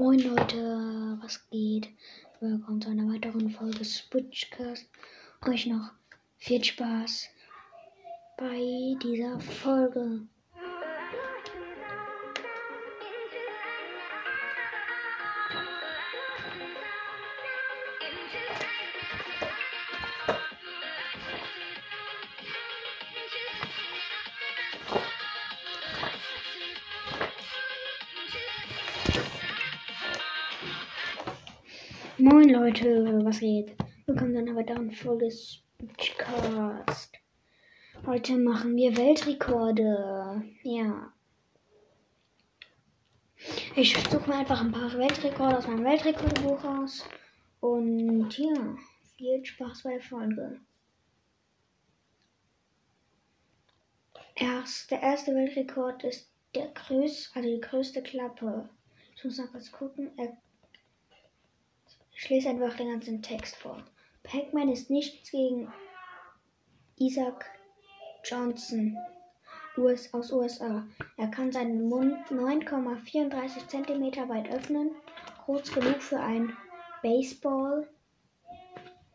Moin Leute, was geht? Willkommen zu einer weiteren Folge Switchcast. Euch noch viel Spaß bei dieser Folge. Was geht? Willkommen zu einer weiteren Folge Switchcast. Heute machen wir Weltrekorde. Ja. Ich suche mir einfach ein paar Weltrekorde aus meinem Weltrekordbuch aus. Und ja, viel Spaß bei der Folge. Erst, der erste Weltrekord ist der größte, also die größte Klappe. Ich muss noch kurz gucken. Er ich lese einfach den ganzen Text vor. Pac-Man ist nichts gegen Isaac Johnson US, aus USA. Er kann seinen Mund 9,34 cm weit öffnen, groß genug für ein Baseball.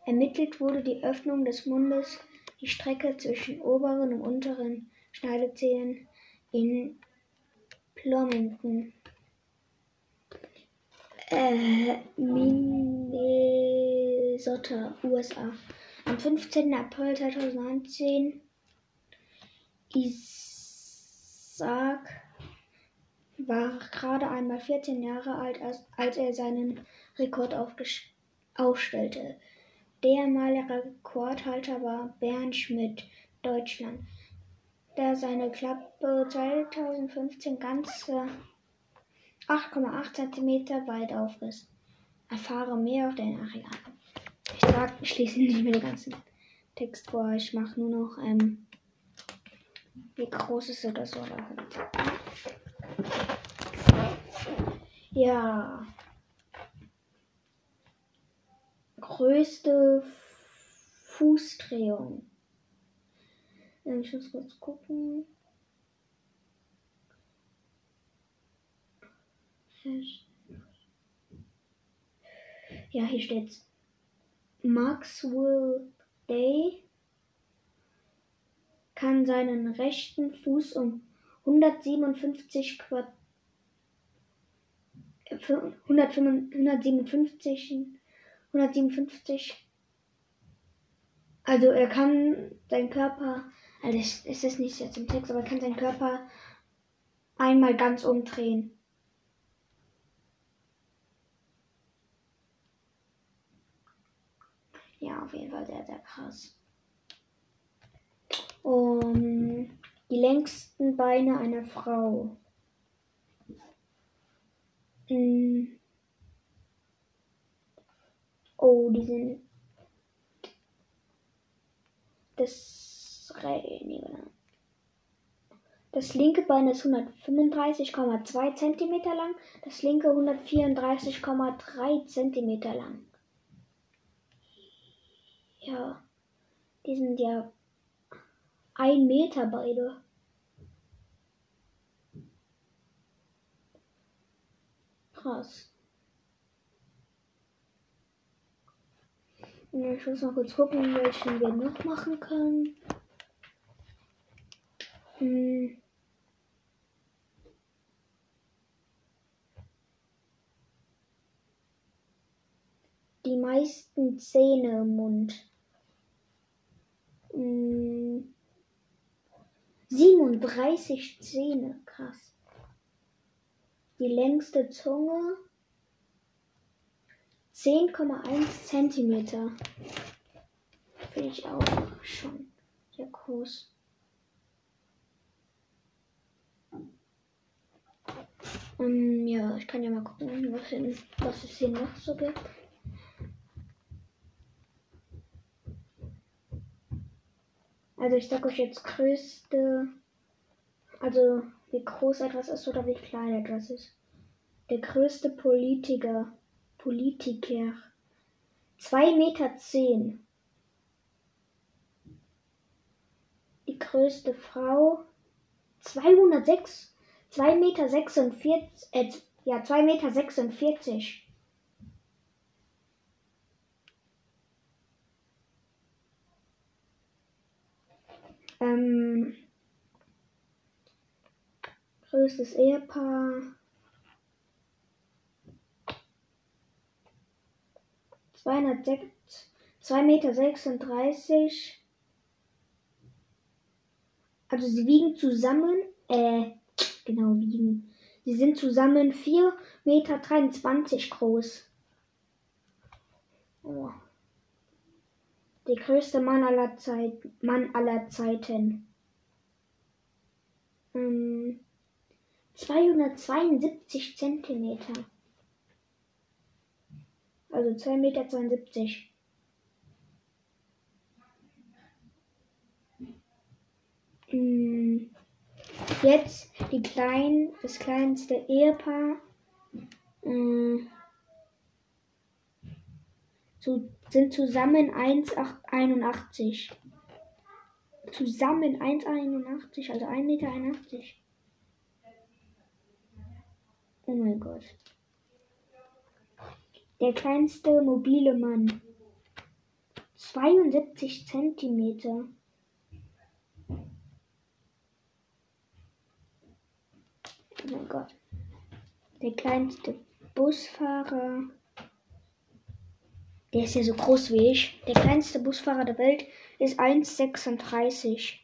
Ermittelt wurde die Öffnung des Mundes, die Strecke zwischen oberen und unteren Schneidezähnen in Plomington äh, Minnesota, USA. Am 15. April 2019 Isaac war gerade einmal 14 Jahre alt, als, als er seinen Rekord aufstellte. Der malige Rekordhalter war Bernd Schmidt, Deutschland, der seine Klappe 2015 ganze 8,8 cm weit aufriss. Erfahre mehr auf der Nachricht. Ich sag, ich schließe nicht mehr den ganzen Text vor. Ich mache nur noch, ähm, wie groß ist oder so. Halt. Ja. Größte Fußdrehung. Ähm, ich muss kurz gucken. Ja, hier steht's. Maxwell Day kann seinen rechten Fuß um 157 Quad 157 157 also er kann seinen Körper also es ist nicht jetzt im Text aber er kann seinen Körper einmal ganz umdrehen Ja, auf jeden Fall sehr, sehr krass. Um, die längsten Beine einer Frau. Mm. Oh, die sind. Das. Das linke Bein ist 135,2 cm lang, das linke 134,3 cm lang. Ja, die sind ja ein Meter beide. Krass. Ich muss mal kurz gucken, welchen wir noch machen können. Hm. Die meisten Zähne im Mund. 37 Zähne, krass. Die längste Zunge 10,1 Zentimeter. Finde ich auch schon sehr groß. Um, ähm, ja, ich kann ja mal gucken, was, in, was es hier noch so gibt. Also ich sag euch jetzt größte, also wie groß etwas ist oder wie klein etwas ist. Der größte Politiker, Politiker, 2,10 Meter. Zehn. Die größte Frau, 206, 2,46 Meter, äh, Ja, 2,46 Meter. Ähm, größtes Ehepaar. 2,36 Meter. Also sie wiegen zusammen, äh, genau wiegen. Sie sind zusammen 4,23 Meter groß. Oh. Der größte Mann aller, Zeit, Mann aller Zeiten. Ähm, 272 Zentimeter. Also 2,72 Meter. Hm. Jetzt die klein, das kleinste Ehepaar. Hm. So, sind zusammen 1,81. Zusammen 1,81, also 1,81 Meter. Oh mein Gott. Der kleinste mobile Mann. 72 Zentimeter. Oh mein Gott. Der kleinste Busfahrer. Der ist ja so groß wie ich. Der kleinste Busfahrer der Welt ist 1,36.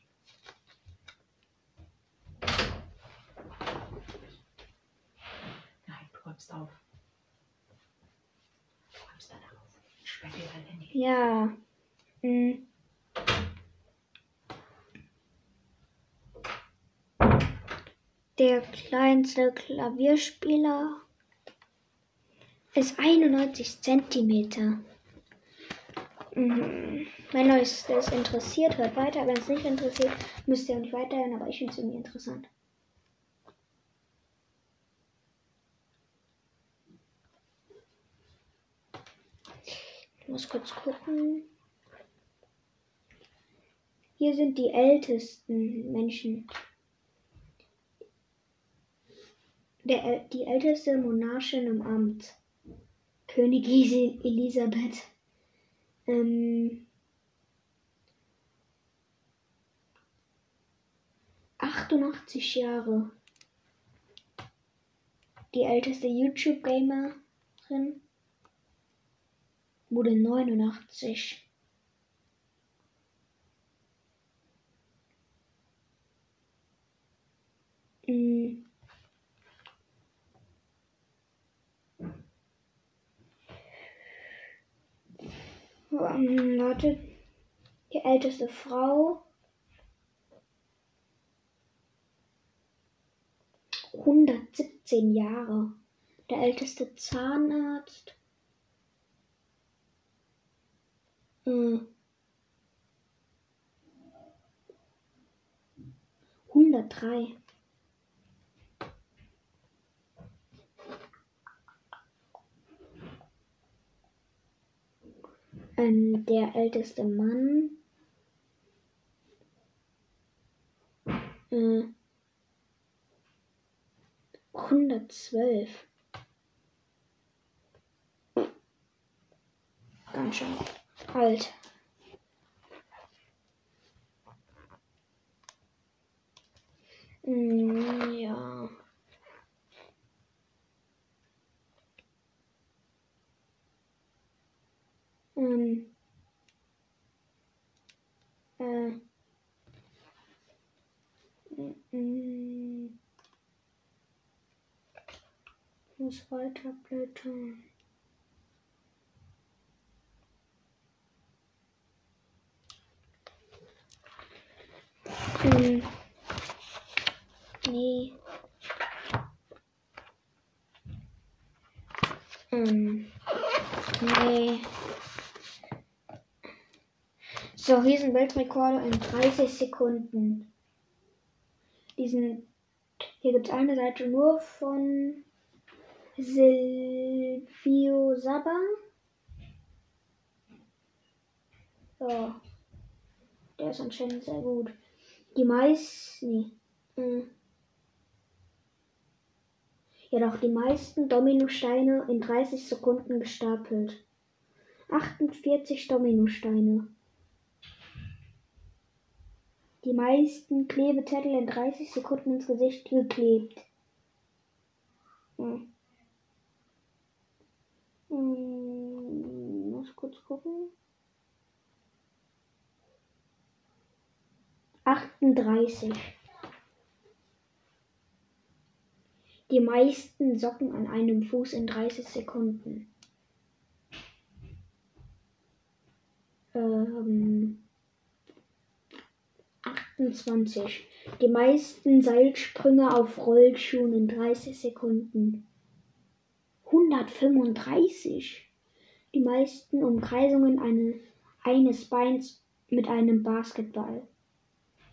Nein, du räumst auf. Du räumst dann auf. Ich sperre dir dein Handy. Ja. Hm. Der kleinste Klavierspieler ist 91 Zentimeter. Mhm. Wenn euch das interessiert, hört weiter. Wenn es nicht interessiert, müsst ihr auch nicht weiterhören, aber ich finde es irgendwie interessant. Ich muss kurz gucken. Hier sind die ältesten Menschen. Der, die älteste Monarchin im Amt. Königin Elisabeth. Ähm, 88 Jahre. Die älteste YouTube-Gamerin wurde 89. Mm. Warte. Die älteste Frau. 117 Jahre. Der älteste Zahnarzt. Äh, 103. Ähm, der älteste Mann. Äh, 112. Ganz schön alt. Mm, ja. Ähm. Äh. Mm, mm. Muss weiterblättern. Hm. Nee. Hm. Nee. So, hier Weltrekorde in 30 Sekunden. Diesen. Hier gibt es eine Seite nur von Silvio Saba. So. Der ist anscheinend sehr gut. Die meisten. Nee. Äh. jedoch die meisten Dominosteine in 30 Sekunden gestapelt. 48 Dominosteine. Die meisten Klebezettel in 30 Sekunden ins Gesicht geklebt. Hm. Hm, muss kurz gucken. 38. Die meisten Socken an einem Fuß in 30 Sekunden. Ähm, 28. Die meisten Seilsprünge auf Rollschuhen in 30 Sekunden. 135. Die meisten Umkreisungen eine, eines Beins mit einem Basketball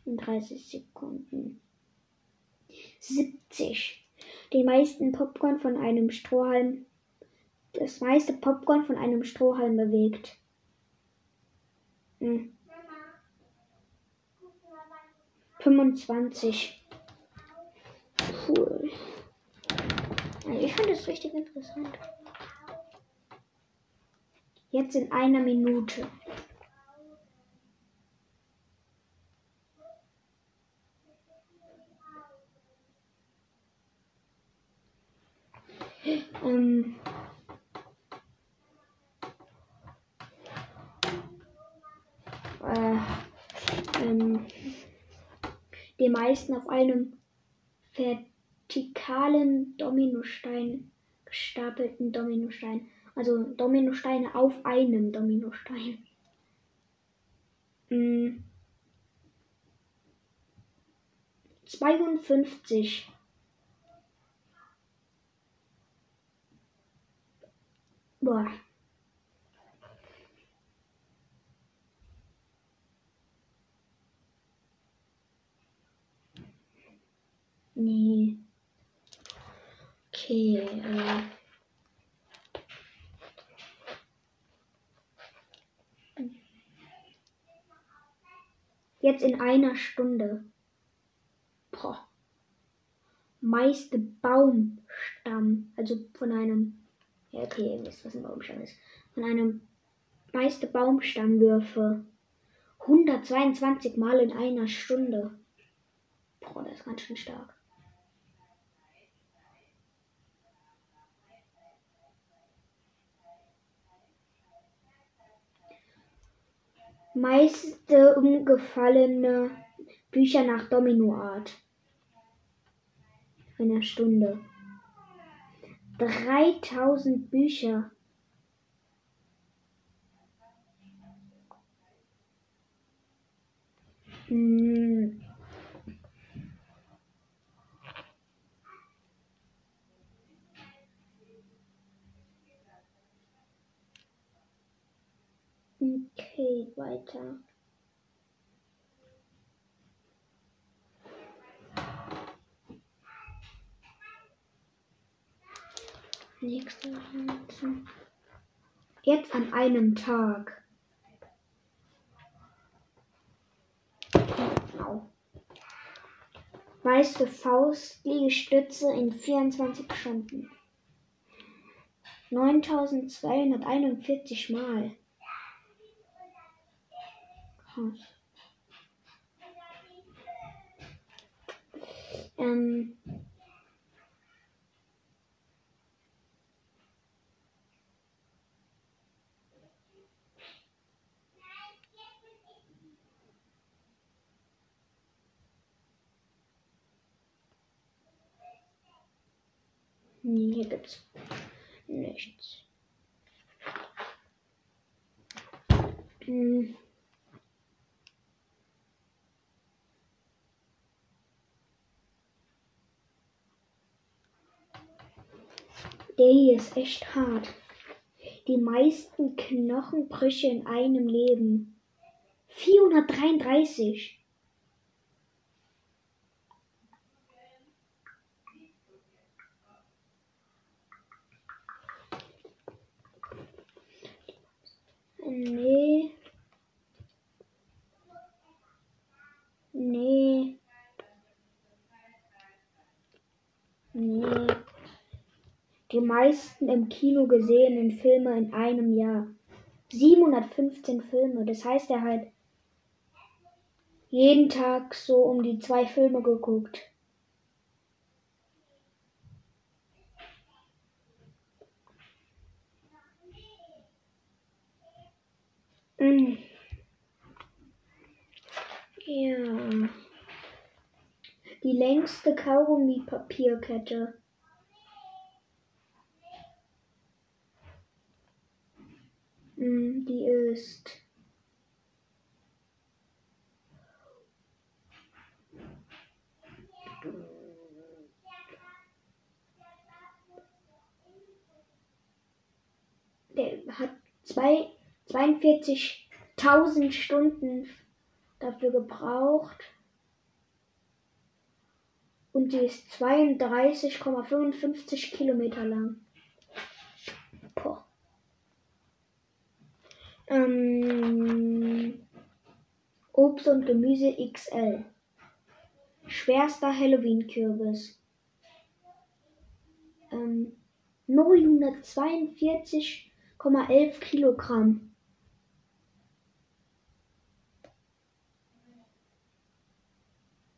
in 30 Sekunden. 70. Die meisten Popcorn von einem Strohhalm. Das meiste Popcorn von einem Strohhalm bewegt. Hm. 25. Cool. Also ich finde es richtig interessant. Jetzt in einer Minute. Ähm, äh, ähm, die meisten auf einem vertikalen Dominostein gestapelten Dominostein. Also Dominosteine auf einem Dominostein. Hm. 52. Boah. Nee. Okay, äh. Jetzt in einer Stunde. Boah. Meiste Baumstamm, also von einem ja, okay, ihr wisst, was ein Baumstamm ist. Von einem meiste Baumstammwürfe 122 Mal in einer Stunde. Boah, das ist ganz schön stark. Meiste umgefallene Bücher nach Dominoart. In einer Stunde. 3000 Bücher. Hm. Okay, weiter. Nächste Notizen. Jetzt an einem Tag. Genau. Meiste Faustliegestütze in 24 Stunden. 9241 Mal. Krass. Ähm, hier gibt's nichts. Hm. Der hier ist echt hart. Die meisten Knochenbrüche in einem Leben. 433. Nee. Nee. Nee. Die meisten im Kino gesehenen Filme in einem Jahr. 715 Filme. Das heißt, er hat jeden Tag so um die zwei Filme geguckt. Mm. Ja. Die längste Kaugummi-Papierkette. Die ist der hat zwei, 42.000 Stunden dafür gebraucht. Und die ist 32,55 Kilometer lang. Boah. Ähm, Obst und Gemüse XL. Schwerster Halloween-Kürbis. Ähm, 942,11 Kilogramm.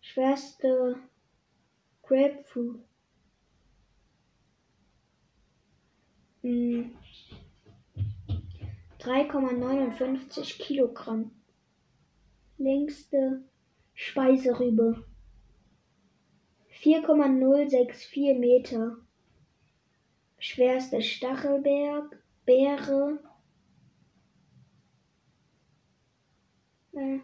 Schwerste Grapefruit. Mm, 3,59 Kilogramm. Längste Speiserübe. 4,064 Meter. Schwerste Stachelberg, Beere. Äh.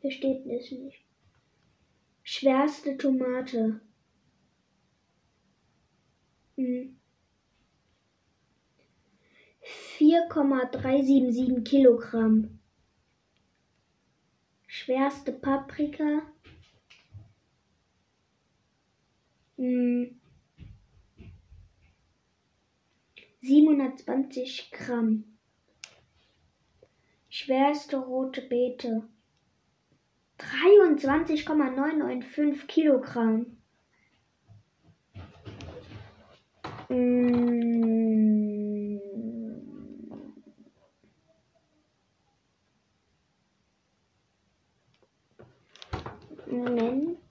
Hier es nicht. Schwerste Tomate. Hm. 4,377 Kilogramm. Schwerste Paprika. Hm. 720 Gramm. Schwerste rote Beete. 23,995 Kilogramm. Moment.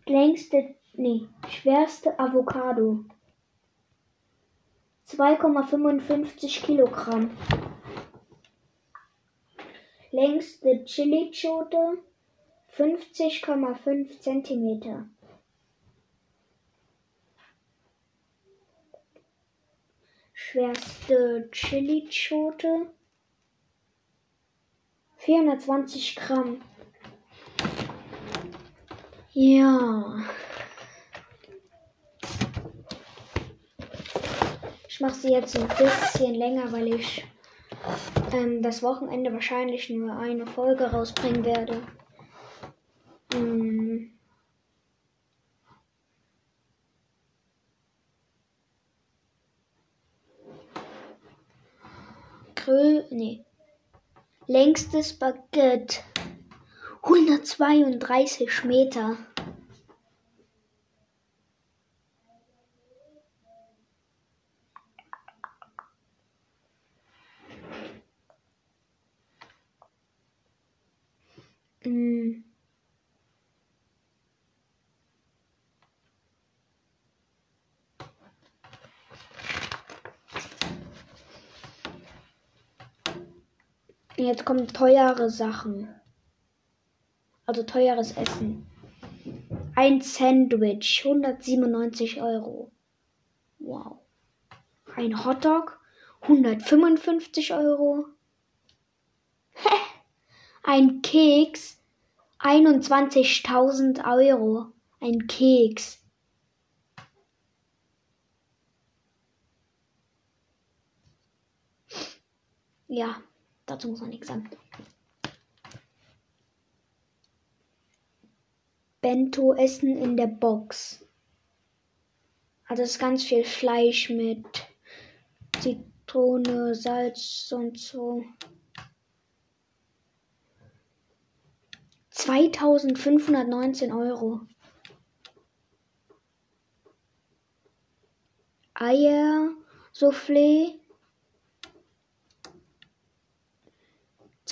Längste, nee, schwerste Avocado. 2,55 Kilogramm. Längste Chili-Chote 50,5 Zentimeter. Schwerste Chili-Chote 420 Gramm. Ja. Ich mache sie jetzt ein bisschen länger, weil ich ähm, das Wochenende wahrscheinlich nur eine Folge rausbringen werde. Mm. Grö nee. Längstes Baguette 132 Meter. Mm. Jetzt kommen teure Sachen. Also teures Essen. Ein Sandwich, 197 Euro. Wow. Ein Hotdog, 155 Euro. Ein Keks, 21.000 Euro. Ein Keks. Ja, Dazu muss man nichts sagen. Bento essen in der Box. Also ist ganz viel Fleisch mit Zitrone, Salz und so. 2519 Euro. Eier, Soufflé,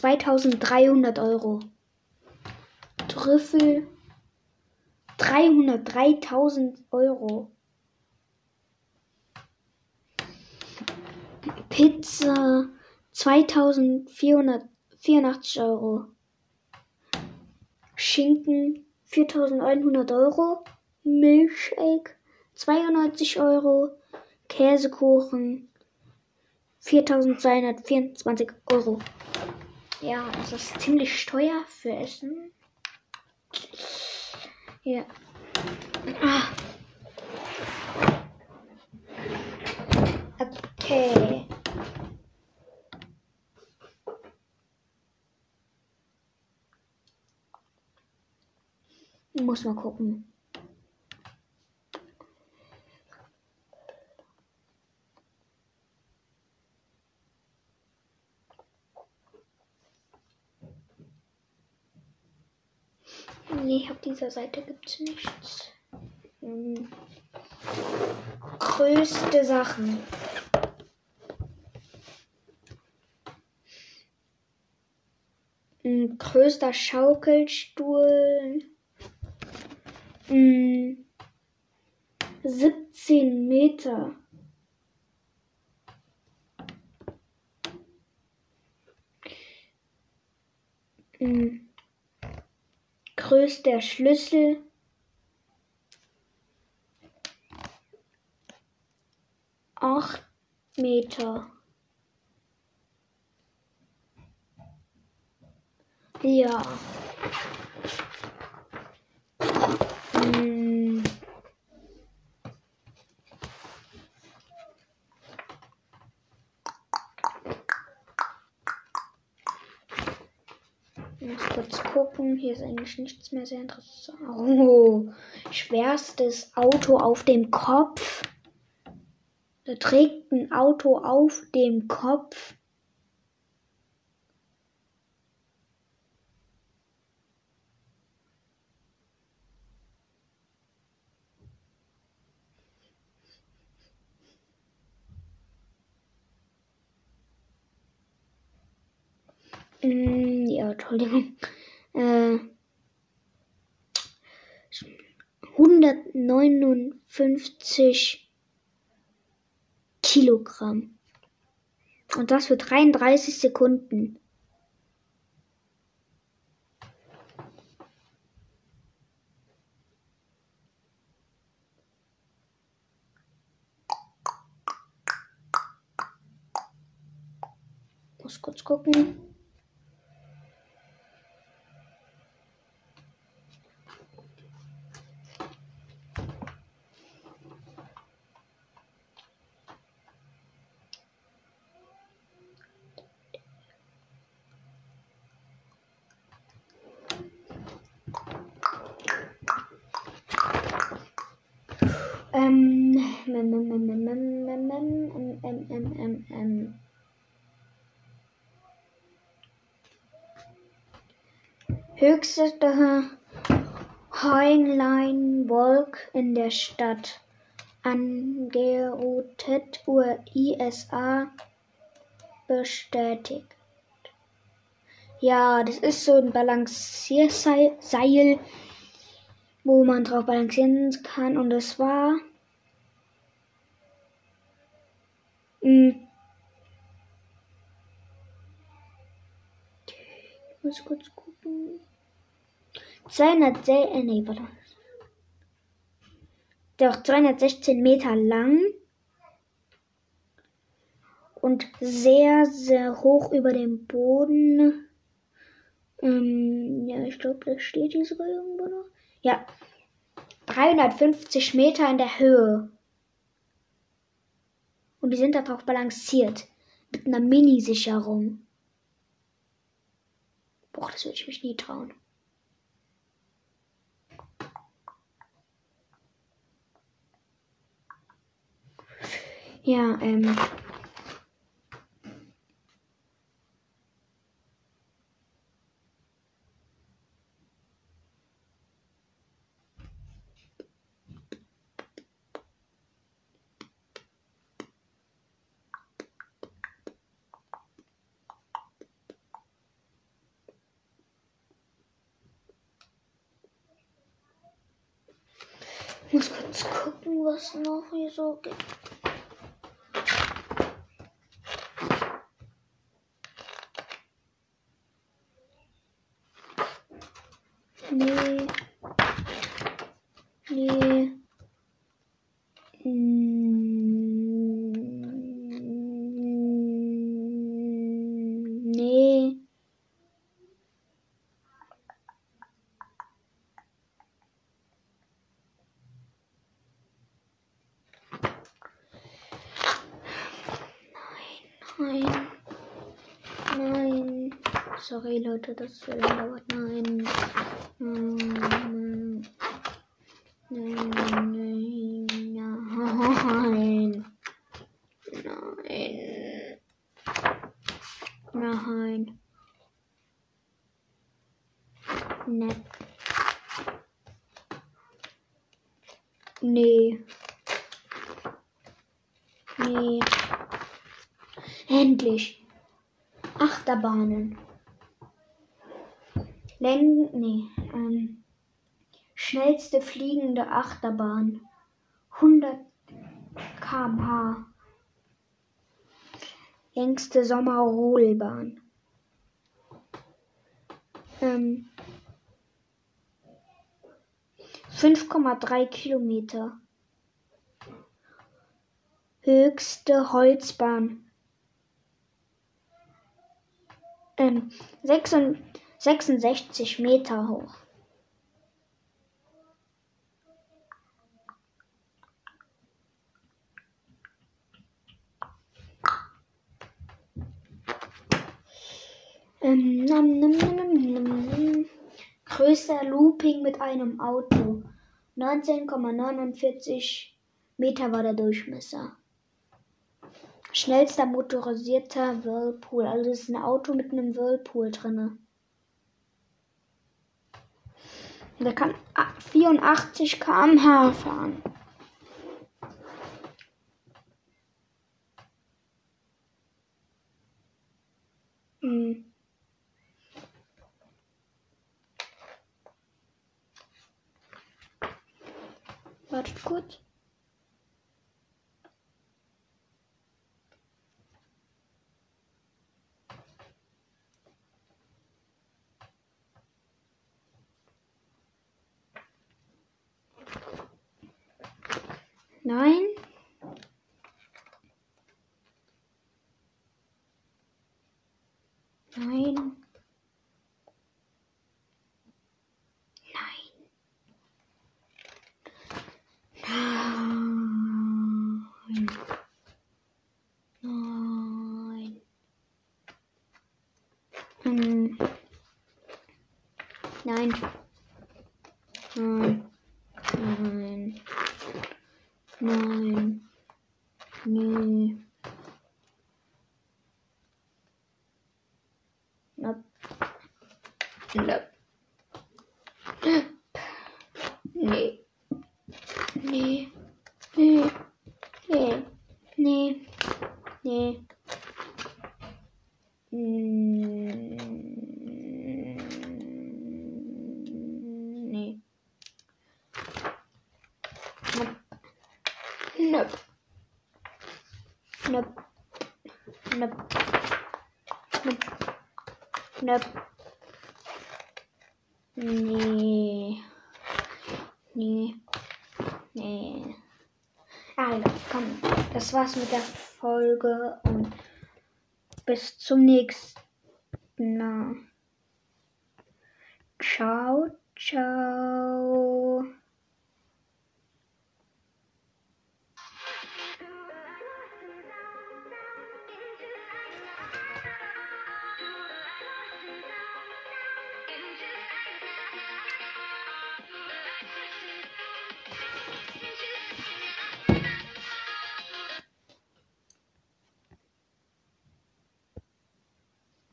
2300 Euro. Trüffel 303.000 Euro. Pizza 2484 Euro. Schinken 4100 Euro. Milchshake 92 Euro. Käsekuchen 4224 Euro. Ja, das ist ziemlich teuer für Essen. Ja. Ah. Okay. Muss mal gucken. Nee, auf dieser Seite gibt es nichts. Hm. Größte Sachen. Hm, größter Schaukelstuhl. Hm, 17 Meter. Hm größter Schlüssel acht Meter. Ja. Hm. Muss kurz gucken. Hier ist eigentlich nichts mehr sehr interessant. Oh, schwerstes Auto auf dem Kopf. Da trägt ein Auto auf dem Kopf. Mm, ja, Entschuldigung. Äh, 159 Kilogramm. Und das für 33 Sekunden. Muss kurz gucken. Höchste Highline Walk in der Stadt. Angerotet USA bestätigt. Ja, das ist so ein Balancierseil, wo man drauf balancieren kann. Und das war. Mh, ich muss kurz gucken. 200, äh, nee, warte. Doch 216 Meter lang und sehr, sehr hoch über dem Boden. Ähm, ja, ich glaube, das steht hier sogar irgendwo noch. Ja, 350 Meter in der Höhe. Und die sind darauf balanciert. Mit einer Mini-Sicherung. Boah, das würde ich mich nie trauen. Ja, ähm. Ich muss kurz gucken, was noch hier so gibt. Sorry, Leute, dass es äh, so lange dauert. Nein. Nein. Nein. Nein. Nein. Nein. Nein. Nee. Nee. Endlich. Achterbahnen. Len nee, ähm, schnellste fliegende Achterbahn. 100 km/h. Längste Sommerrodelbahn. Ähm, 5,3 Kilometer. Höchste Holzbahn. Ähm, 66 66 Meter hoch. Ähm, nam, nam, nam. Größter Looping mit einem Auto. 19,49 Meter war der Durchmesser. Schnellster motorisierter Whirlpool. Also ist ein Auto mit einem Whirlpool drinne. Der kann 84 km/h fahren. Hm. Wartet kurz. Nein. Nein. Nein. Nein. Nein. Nein. Nein. Nein. Nein. Nee. Nope. Nope. Nee. Nee. Nee. Nee. Nee. Nee. Mm, Nee. Nope. Nope. Nope. Nope. Nope. Nee. Nee. Nee. Also, komm. Das war's mit der Folge und bis zum nächsten Mal. Ciao, 愁。